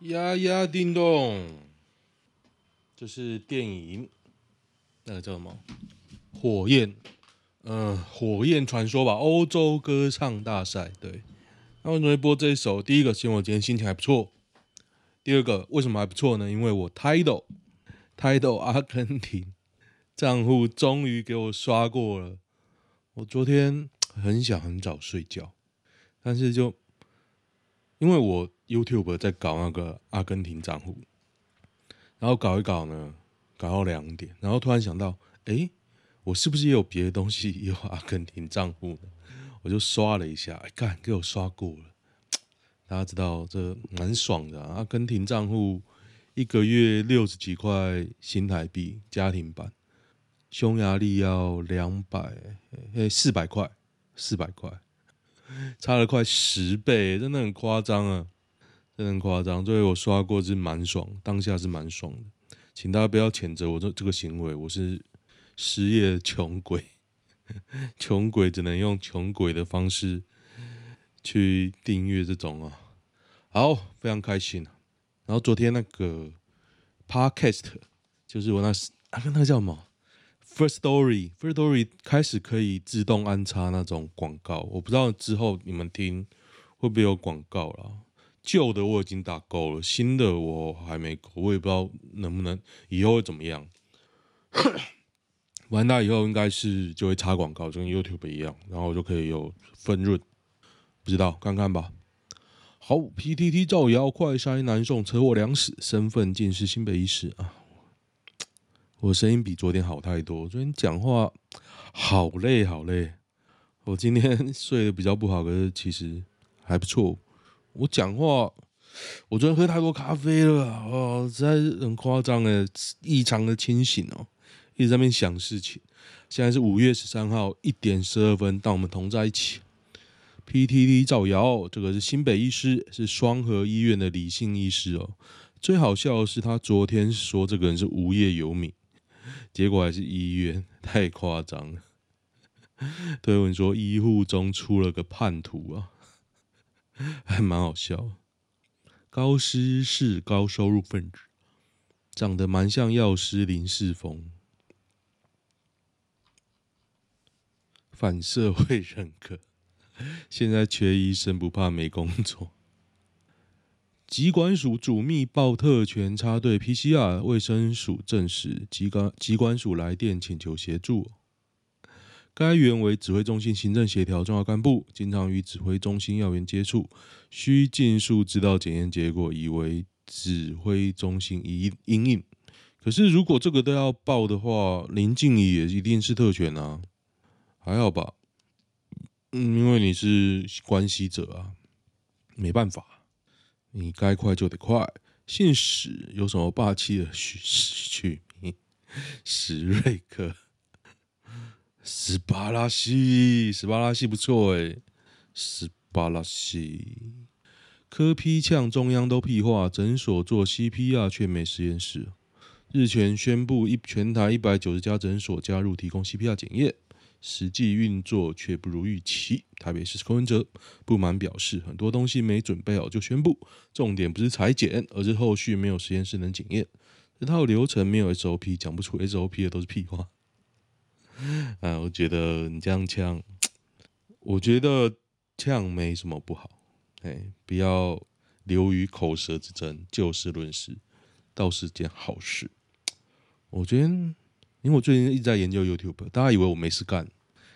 呀呀叮咚，这是电影，那个叫什么？火焰，嗯、呃，火焰传说吧，欧洲歌唱大赛。对，那为什么会播这一首？第一个是因为我今天心情还不错。第二个为什么还不错呢？因为我 Tidal Tidal 阿根廷账户终于给我刷过了。我昨天很想很早睡觉，但是就因为我 YouTube 在搞那个阿根廷账户，然后搞一搞呢，搞到两点，然后突然想到，哎，我是不是也有别的东西 也有阿根廷账户呢？我就刷了一下，哎，干，给我刷过了。大家知道这蛮爽的，阿根廷账户一个月六十几块新台币，家庭版。匈牙利要两百，诶，四百块，四百块，差了快十倍，真的很夸张啊，真的很夸张。所以我刷过是蛮爽，当下是蛮爽的，请大家不要谴责我这这个行为，我是失业穷鬼，穷鬼只能用穷鬼的方式去订阅这种啊，好，非常开心。然后昨天那个 Podcast 就是我那啊，那个叫什么 First Story，First Story 开始可以自动安插那种广告，我不知道之后你们听会不会有广告啦。旧的我已经打够了，新的我还没够，我也不知道能不能以后会怎么样。完大以后应该是就会插广告，就跟 YouTube 一样，然后就可以有分润。不知道看看吧。好，PTT 造谣，快筛南宋车祸两死，身份竟是新北医师啊。我声音比昨天好太多，昨天讲话好累好累。我今天 睡得比较不好，可是其实还不错。我讲话，我昨天喝太多咖啡了，哦，实在是很夸张诶，异常的清醒哦，一直在那边想事情。现在是五月十三号一点十二分，当我们同在一起。PTT 造谣，这个是新北医师，是双和医院的李姓医师哦。最好笑的是，他昨天说这个人是无业游民。结果还是医院，太夸张了。对，我说医护中出了个叛徒啊，还蛮好笑。高师是高收入分子，长得蛮像药师林世峰，反社会人格。现在缺医生不怕没工作。疾管署主秘报特权插队 PCR，卫生署证实疾管疾管署来电请求协助。该员为指挥中心行政协调重要干部，经常与指挥中心要员接触，需尽速知道检验结果，以为指挥中心一应应。可是如果这个都要报的话，林静怡也一定是特权啊，还好吧？嗯，因为你是关系者啊，没办法。你该快就得快，姓史有什么霸气的取取名？史瑞克，史巴拉西，史巴拉西不错诶，史巴拉西，柯 P 呛中央都屁话，诊所做 CPR 却没实验室。日前宣布一全台一百九十家诊所加入提供 CPR 检验。实际运作却不如预期，台北市柯文哲不满表示，很多东西没准备好就宣布，重点不是裁剪，而是后续没有实验室能检验，这套流程没有 SOP，讲不出 SOP 的都是屁话。啊，我觉得你这样呛，我觉得呛没什么不好，哎，不要流于口舌之争，就事论事，倒是件好事。我觉得。因为我最近一直在研究 YouTube，大家以为我没事干，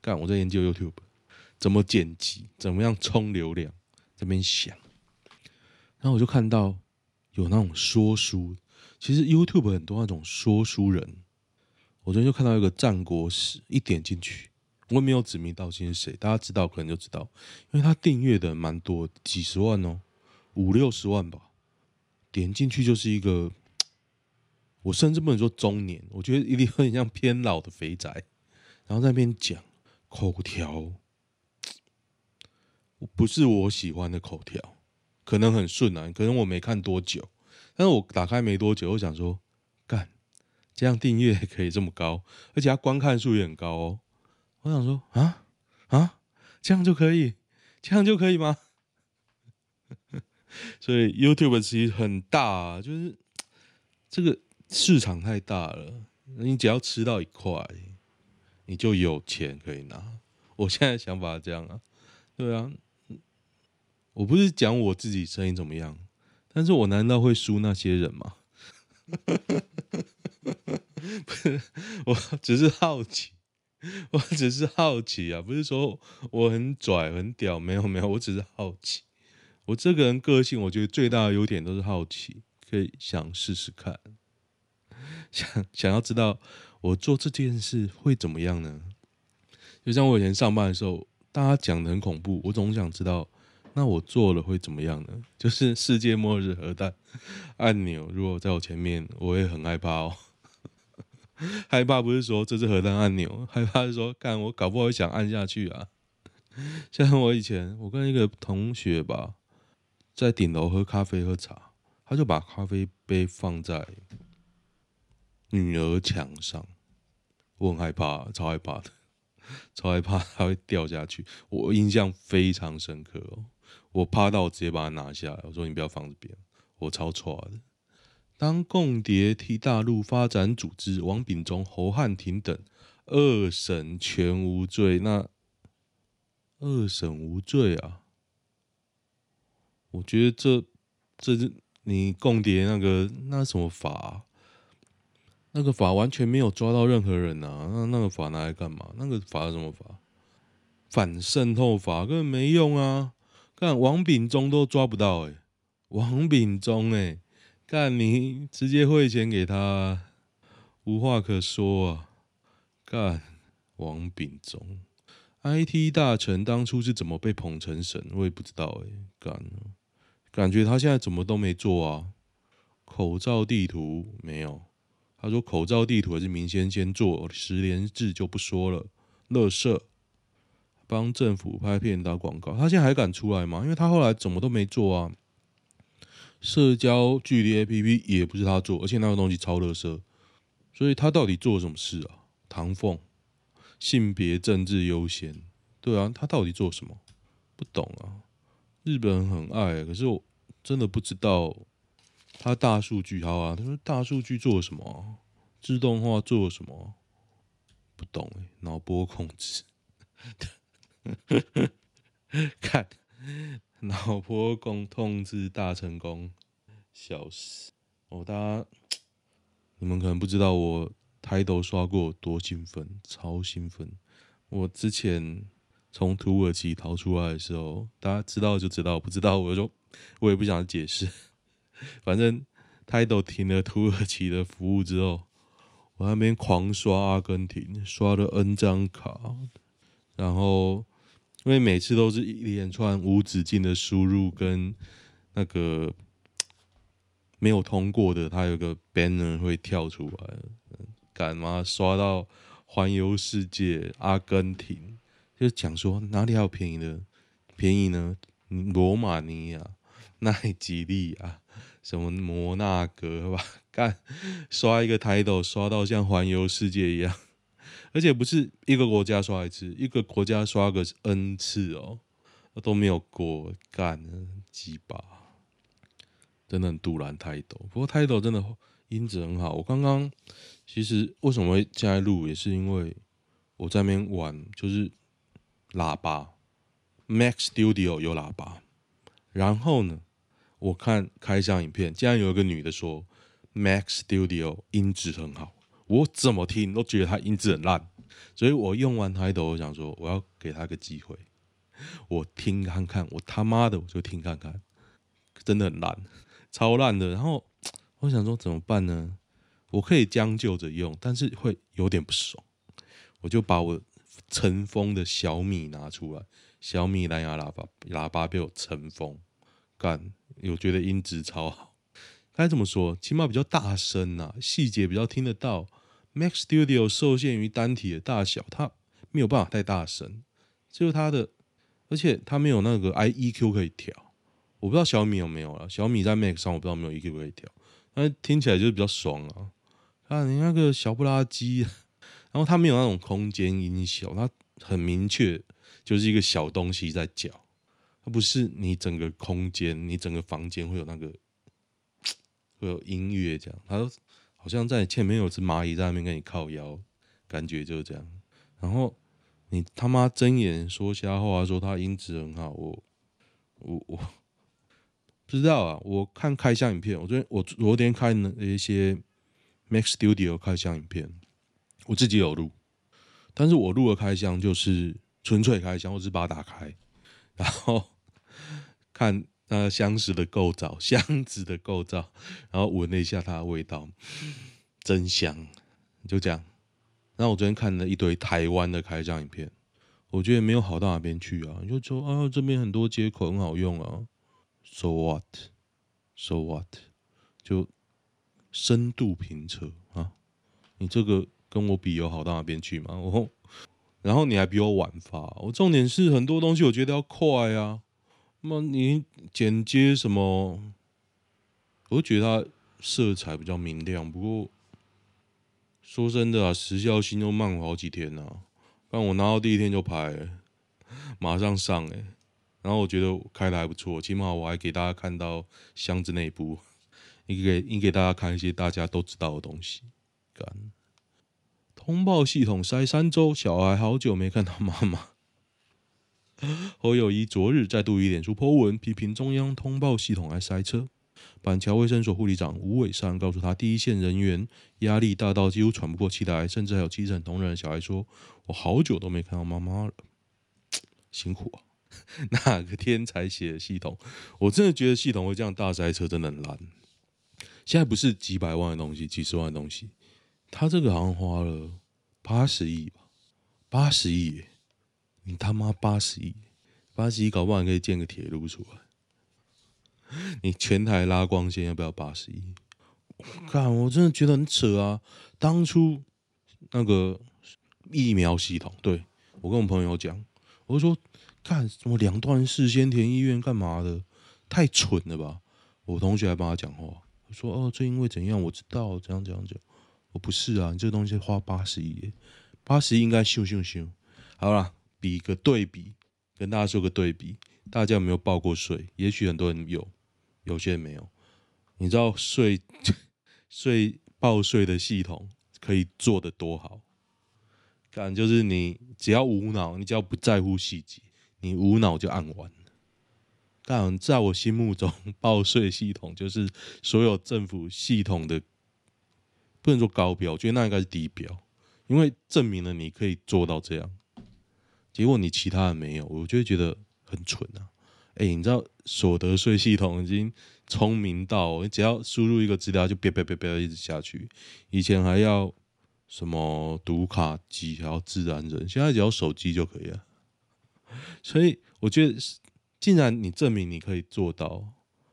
干我在研究 YouTube 怎么剪辑，怎么样冲流量，这边想，然后我就看到有那种说书，其实 YouTube 很多那种说书人，我昨天就看到一个战国史，一点进去，我也没有指名道姓是谁，大家知道可能就知道，因为他订阅的蛮多，几十万哦，五六十万吧，点进去就是一个。我甚至不能说中年，我觉得一定很像偏老的肥宅，然后在那边讲口条，不是我喜欢的口条，可能很顺啊，可能我没看多久，但是我打开没多久，我想说，干，这样订阅可以这么高，而且他观看数也很高哦，我想说啊啊，这样就可以，这样就可以吗？所以 YouTube 其实很大啊，就是这个市场太大了，你只要吃到一块，你就有钱可以拿。我现在想法这样啊，对啊，我不是讲我自己生意怎么样，但是我难道会输那些人吗？不是，我只是好奇，我只是好奇啊，不是说我很拽很屌，没有没有，我只是好奇。我这个人个性，我觉得最大的优点都是好奇，可以想试试看，想 想要知道我做这件事会怎么样呢？就像我以前上班的时候，大家讲的很恐怖，我总想知道，那我做了会怎么样呢？就是世界末日核弹按钮如果在我前面，我也很害怕哦。害怕不是说这是核弹按钮，害怕是说，干我搞不好想按下去啊。像我以前，我跟一个同学吧，在顶楼喝咖啡喝茶，他就把咖啡杯放在女儿墙上，我很害怕，超害怕的。超害怕它会掉下去，我印象非常深刻哦。我怕到我直接把它拿下来，我说你不要放这边，我超错的。当共谍替大陆发展组织，王炳忠、侯汉廷等二审全无罪，那二审无罪啊？我觉得这这是你共谍那个那什么法？那个法完全没有抓到任何人呐、啊，那那个法拿来干嘛？那个法是什么法？反渗透法根本没用啊！看王炳忠都抓不到哎、欸，王炳忠哎，看你直接汇钱给他，无话可说啊！干王炳忠，IT 大臣当初是怎么被捧成神？我也不知道哎、欸，干，感觉他现在怎么都没做啊？口罩地图没有。他说：“口罩地图还是明先先做，实联制就不说了。垃圾帮政府拍片打广告，他现在还敢出来吗？因为他后来怎么都没做啊。社交距离 APP 也不是他做，而且那个东西超垃圾，所以他到底做了什么事啊？唐凤性别政治优先，对啊，他到底做什么？不懂啊。日本很爱，可是我真的不知道。”他大数据好啊，他说大数据做什么？自动化做什么？不懂哎，脑波控制，看脑波控控制大成功，笑死！哦，大家你们可能不知道我抬头刷过多兴奋，超兴奋！我之前从土耳其逃出来的时候，大家知道就知道，不知道我就我也不想解释。反正泰斗停了土耳其的服务之后，我那边狂刷阿根廷，刷了 N 张卡，然后因为每次都是一连串无止境的输入跟那个没有通过的，它有个 banner 会跳出来，干嘛刷到环游世界阿根廷，就讲说哪里还有便宜的，便宜呢？罗马尼亚、奈及利亚。什么摩纳哥吧，干刷一个 Tidal 刷到像环游世界一样，而且不是一个国家刷一次，一个国家刷个 N 次哦，都没有过，干鸡巴，真的很杜兰泰斗。不过 Tidal 真的音质很好，我刚刚其实为什么会进来录，也是因为我在那边玩，就是喇叭 Mac Studio 有喇叭，然后呢。我看开箱影片，竟然有一个女的说 Mac Studio 音质很好，我怎么听都觉得她音质很烂，所以我用完 Tidal，我想说我要给她个机会，我听看看，我他妈的我就听看看，真的很烂，超烂的。然后我想说怎么办呢？我可以将就着用，但是会有点不爽，我就把我尘封的小米拿出来，小米蓝牙喇叭，喇叭被我尘封。干，我觉得音质超好。该怎么说？起码比较大声呐、细节比较听得到。Mac Studio 受限于单体的大小，它没有办法太大声。就是它的，而且它没有那个 I EQ 可以调。我不知道小米有没有啊？小米在 Mac 上我不知道没有 EQ 可以调，但听起来就是比较爽啊。啊，你那个小不拉几，然后它没有那种空间音效，它很明确，就是一个小东西在叫。它不是你整个空间，你整个房间会有那个会有音乐这样，它好像在前面有只蚂蚁在那边跟你靠腰，感觉就是这样。然后你他妈睁眼说瞎话，说它音质很好，我我我不知道啊。我看开箱影片，我昨天我昨天看了一些 Mac Studio 开箱影片，我自己有录，但是我录的开箱就是纯粹开箱，我只是把它打开，然后看那个箱子的构造，箱子的构造，然后闻了一下它的味道，真香，就这样。然后我昨天看了一堆台湾的开箱影片，我觉得没有好到哪边去啊。就说啊，这边很多接口很好用啊，So what？So what？就深度评测啊，你这个跟我比有好到哪边去吗？然后你还比我晚发，我重点是很多东西我觉得要快啊。那么你剪接什么，我觉得它色彩比较明亮，不过。说真的啊，时效性又慢好几天呐。但我拿到第一天就拍，马上上哎。然后我觉得开的还不错，起码我还给大家看到箱子内部，你给你给大家看一些大家都知道的东西。干，通报系统塞三周，小孩好久没看到妈妈。侯友宜昨日再度以脸书 po 文批评中央通报系统爱塞车。板桥卫生所护理长吴伟山告诉他，第一线人员压力大到几乎喘不过气来，甚至还有基层同仁的小孩说：“我好久都没看到妈妈了，辛苦啊！” 哪个天才写的系统？我真的觉得系统会这样大塞车真的很烂。现在不是几百万的东西，几十万的东西，他这个好像花了八十亿吧？八十亿，你他妈八十亿，八十亿搞不好可以建个铁路出来。你全台拉光纤要不要八十亿？看，我真的觉得很扯啊！当初那个疫苗系统，对，我跟我朋友讲，我就说，看什么两段事先填医院干嘛的，太蠢了吧！我同学还帮他讲话，我说哦，这因为怎样，我知道怎样怎样讲。我不是啊，你这东西花八十亿，八十亿应该咻咻咻。好了，比个对比，跟大家说个对比，大家有没有报过税？也许很多人有。有些人没有，你知道税 税报税的系统可以做的多好？干就是你只要无脑，你只要不在乎细节，你无脑就按完。但在我心目中，报税系统 就是所有政府系统的不能说高标，我觉得那应该是低标，因为证明了你可以做到这样，结果你其他的没有，我就会觉得很蠢啊。哎、你知道所得税系统已经聪明到，你只要输入一个资料就别别别别一直下去。以前还要什么读卡机，还要自然人，现在只要手机就可以了。所以我觉得，既然你证明你可以做到，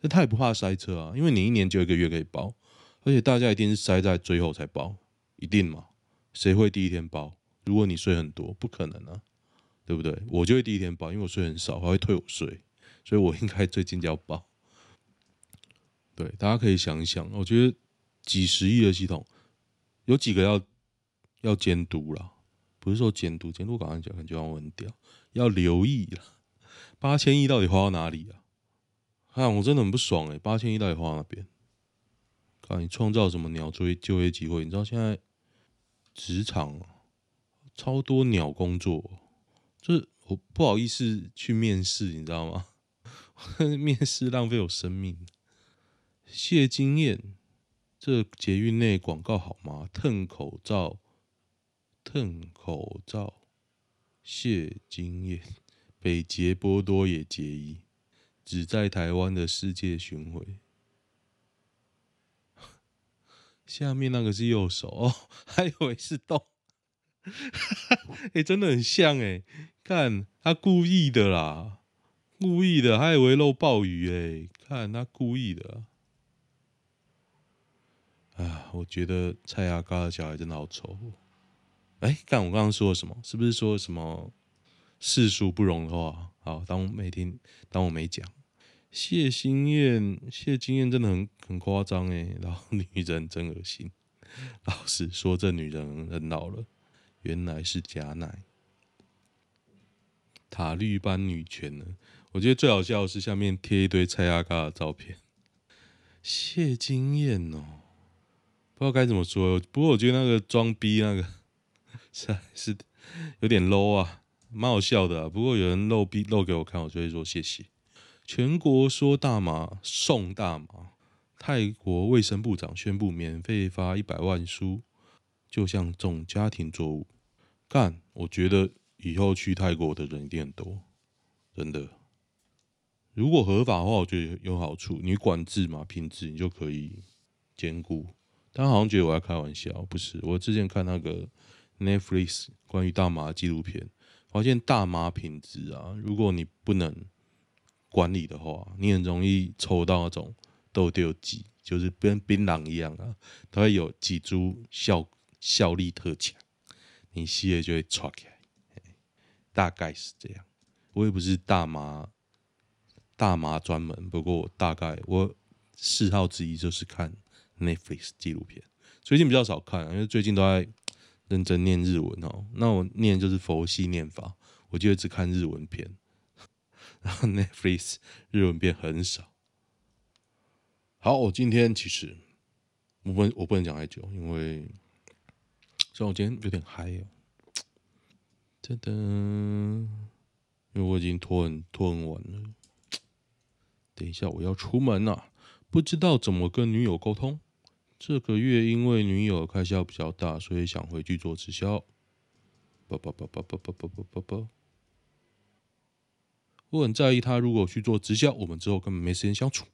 那他也不怕塞车啊，因为你一年就一个月可以报，而且大家一定是塞在最后才报，一定嘛？谁会第一天报？如果你税很多，不可能啊，对不对？我就会第一天报，因为我税很少，还会退我税。所以我应该最近就要报。对，大家可以想一想，我觉得几十亿的系统，有几个要要监督啦，不是说监督，监督刚刚讲感觉要很屌，要留意啦。八千亿到底花到哪里啊？看我真的很不爽哎、欸，八千亿到底花到哪边？看你创造什么鸟追就业机会？你知道现在职场超多鸟工作，就是我不好意思去面试，你知道吗？面试浪费我生命。谢金燕，这捷运内广告好吗？蹭口罩，蹭口罩。谢金燕，北捷波多野结衣，只在台湾的世界巡回。下面那个是右手哦，还以为是动。哎、欸，真的很像哎，看他故意的啦。故意的，还以为漏暴雨哎！看他故意的啊！我觉得蔡阿嘎的小孩真的好丑。哎，看我刚刚说了什么？是不是说什么世俗不容的话？好，当我没听，当我没讲。谢心燕，谢金燕真的很很夸张哎！老女人真恶心。老实说，这女人很老了。原来是假奶。塔绿班女权呢？我觉得最好笑的是下面贴一堆蔡阿嘎的照片，谢金燕哦，不知道该怎么说。不过我觉得那个装逼那个 是是有点 low 啊，蛮好笑的。不过有人露逼露给我看，我就会说谢谢。全国说大麻送大麻，泰国卫生部长宣布免费发一百万书，就像种家庭作物。干，我觉得以后去泰国的人一定很多，真的。如果合法的话，我觉得有好处。你管制嘛，品质你就可以兼顾。但好像觉得我在开玩笑，不是？我之前看那个 Netflix 关于大麻纪录片，发现大麻品质啊，如果你不能管理的话，你很容易抽到那种豆豆鸡，就是跟槟榔一样啊，它会有几株效效力特强，你吸了就会唰起来。大概是这样。我也不是大麻。大麻专门，不过大概我嗜好之一就是看 Netflix 纪录片，最近比较少看，因为最近都在认真念日文哦。那我念就是佛系念法，我就只看日文片，然后 Netflix 日文片很少。好，我今天其实我不我不能讲太久，因为虽然我今天有点嗨哦，噔噔，因为我已经拖很拖很晚了。等一下，我要出门了，不知道怎么跟女友沟通。这个月因为女友开销比较大，所以想回去做直销。不不不不不不不不不不，我很在意他如果去做直销，我们之后根本没时间相处。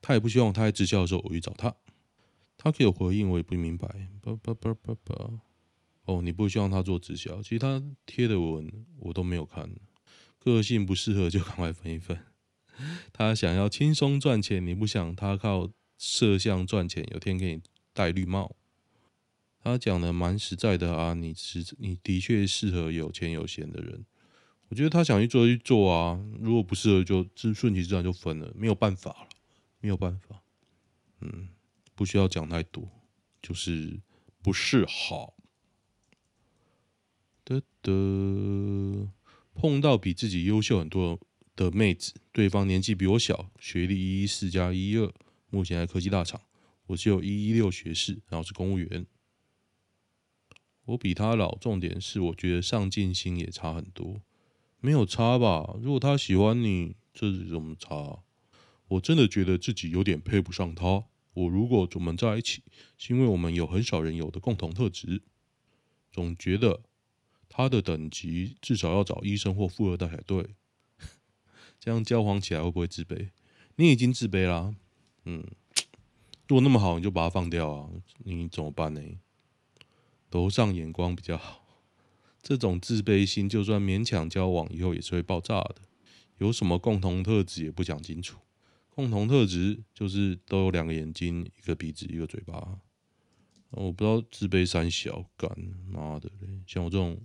他也不希望他在直销的时候我去找他。他给我回应，我也不明白。不不不不不，哦，你不希望他做直销？其实他贴的文我都没有看，个性不适合就赶快分一分。他想要轻松赚钱，你不想他靠摄像赚钱，有天给你戴绿帽。他讲的蛮实在的啊，你是你的确适合有钱有闲的人。我觉得他想去做就去做啊，如果不适合就顺顺其自然就分了，没有办法了，没有办法。嗯，不需要讲太多，就是不是好。的的，碰到比自己优秀很多的妹子，对方年纪比我小，学历一一四加一一二，目前在科技大厂，我只有一一六学士，然后是公务员。我比他老，重点是我觉得上进心也差很多，没有差吧？如果他喜欢你，这是怎么差？我真的觉得自己有点配不上他。我如果我们在一起，是因为我们有很少人有的共同特质。总觉得他的等级至少要找医生或富二代才对。这样交往起来会不会自卑？你已经自卑啦，嗯，如果那么好，你就把它放掉啊！你怎么办呢？楼上眼光比较好，这种自卑心就算勉强交往，以后也是会爆炸的。有什么共同特质也不讲清楚，共同特质就是都有两个眼睛、一个鼻子、一个嘴巴。我不知道自卑三小干妈的嘞，像我这种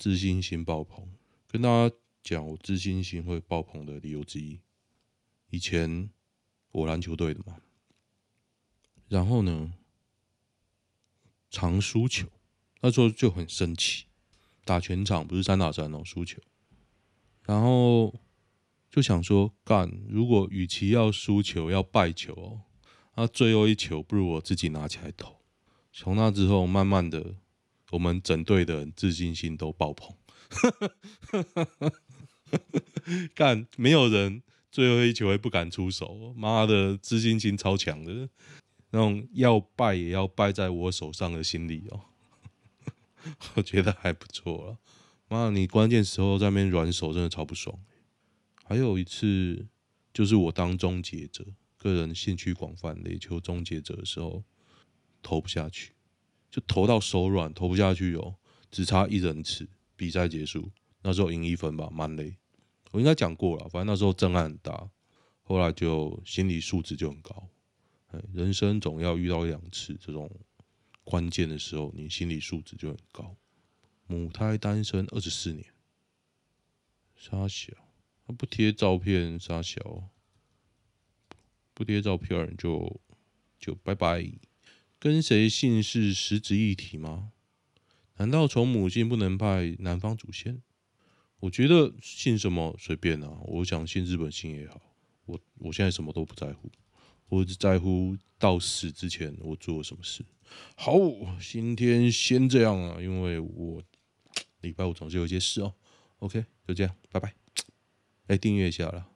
自信心爆棚，跟大家。讲我自信心会爆棚的理由之一，以前我篮球队的嘛，然后呢，常输球，那时候就很生气，打全场不是三打三哦，输球，然后就想说干，如果与其要输球要败球哦，那最后一球不如我自己拿起来投。从那之后，慢慢的，我们整队的自信心都爆棚。干，没有人最后一球会不敢出手，妈的，自信心超强的，那种要败也要败在我手上的心理哦，我觉得还不错了。妈，你关键时候在那边软手，真的超不爽。还有一次，就是我当终结者，个人兴趣广泛，垒球终结者的时候，投不下去，就投到手软，投不下去哦，只差一人次，比赛结束。那时候赢一分吧，蛮累。我应该讲过了，反正那时候震撼很大，后来就心理素质就很高。人生总要遇到两次这种关键的时候，你心理素质就很高。母胎单身二十四年，杀小，他不贴照片，杀小，不贴照片就就拜拜。跟谁姓氏实质一体吗？难道从母姓不能拜男方祖先？我觉得姓什么随便啊，我想姓日本姓也好，我我现在什么都不在乎，我只在乎到死之前我做了什么事。好，今天先这样啊，因为我礼拜五总是有一些事哦。OK，就这样，拜拜。哎，订阅一下啦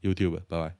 ，YouTube，拜拜。